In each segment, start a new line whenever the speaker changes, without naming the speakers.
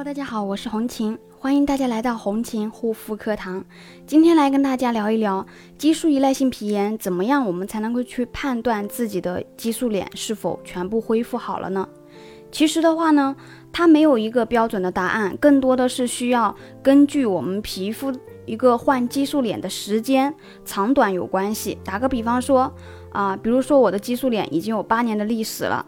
哈大家好，我是红琴，欢迎大家来到红琴护肤课堂。今天来跟大家聊一聊激素依赖性皮炎，怎么样我们才能够去判断自己的激素脸是否全部恢复好了呢？其实的话呢，它没有一个标准的答案，更多的是需要根据我们皮肤一个换激素脸的时间长短有关系。打个比方说啊，比如说我的激素脸已经有八年的历史了。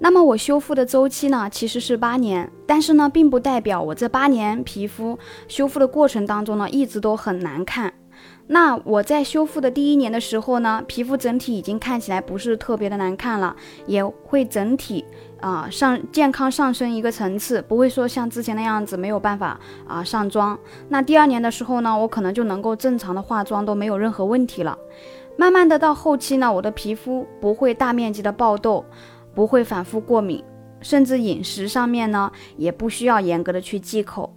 那么我修复的周期呢，其实是八年，但是呢，并不代表我这八年皮肤修复的过程当中呢，一直都很难看。那我在修复的第一年的时候呢，皮肤整体已经看起来不是特别的难看了，也会整体啊上健康上升一个层次，不会说像之前那样子没有办法啊上妆。那第二年的时候呢，我可能就能够正常的化妆都没有任何问题了。慢慢的到后期呢，我的皮肤不会大面积的爆痘。不会反复过敏，甚至饮食上面呢也不需要严格的去忌口。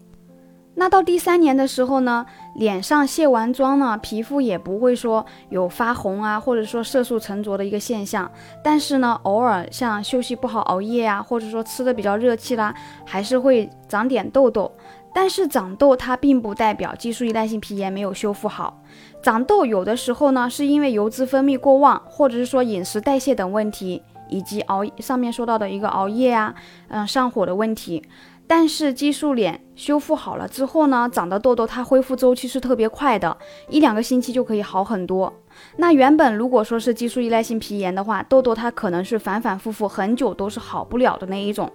那到第三年的时候呢，脸上卸完妆呢，皮肤也不会说有发红啊，或者说色素沉着的一个现象。但是呢，偶尔像休息不好、熬夜啊，或者说吃的比较热气啦，还是会长点痘痘。但是长痘它并不代表激素依赖性皮炎没有修复好。长痘有的时候呢，是因为油脂分泌过旺，或者是说饮食代谢等问题。以及熬上面说到的一个熬夜啊，嗯，上火的问题。但是激素脸修复好了之后呢，长的痘痘它恢复周期是特别快的，一两个星期就可以好很多。那原本如果说是激素依赖性皮炎的话，痘痘它可能是反反复复很久都是好不了的那一种。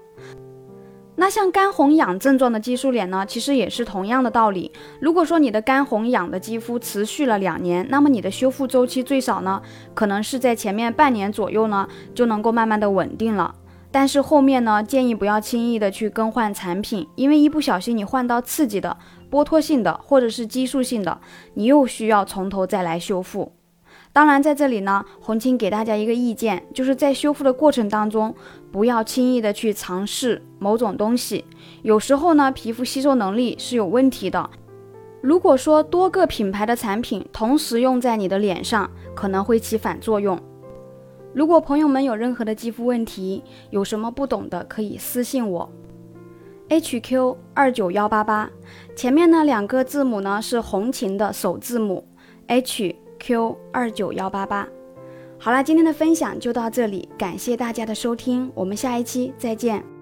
那像干红痒症状的激素脸呢，其实也是同样的道理。如果说你的干红痒的肌肤持续了两年，那么你的修复周期最少呢，可能是在前面半年左右呢，就能够慢慢的稳定了。但是后面呢，建议不要轻易的去更换产品，因为一不小心你换到刺激的、剥脱性的或者是激素性的，你又需要从头再来修复。当然，在这里呢，红青给大家一个意见，就是在修复的过程当中，不要轻易的去尝试某种东西。有时候呢，皮肤吸收能力是有问题的。如果说多个品牌的产品同时用在你的脸上，可能会起反作用。如果朋友们有任何的肌肤问题，有什么不懂的，可以私信我，HQ 二九幺八八，前面呢两个字母呢是红琴的首字母 H。Q 二九幺八八，好了，今天的分享就到这里，感谢大家的收听，我们下一期再见。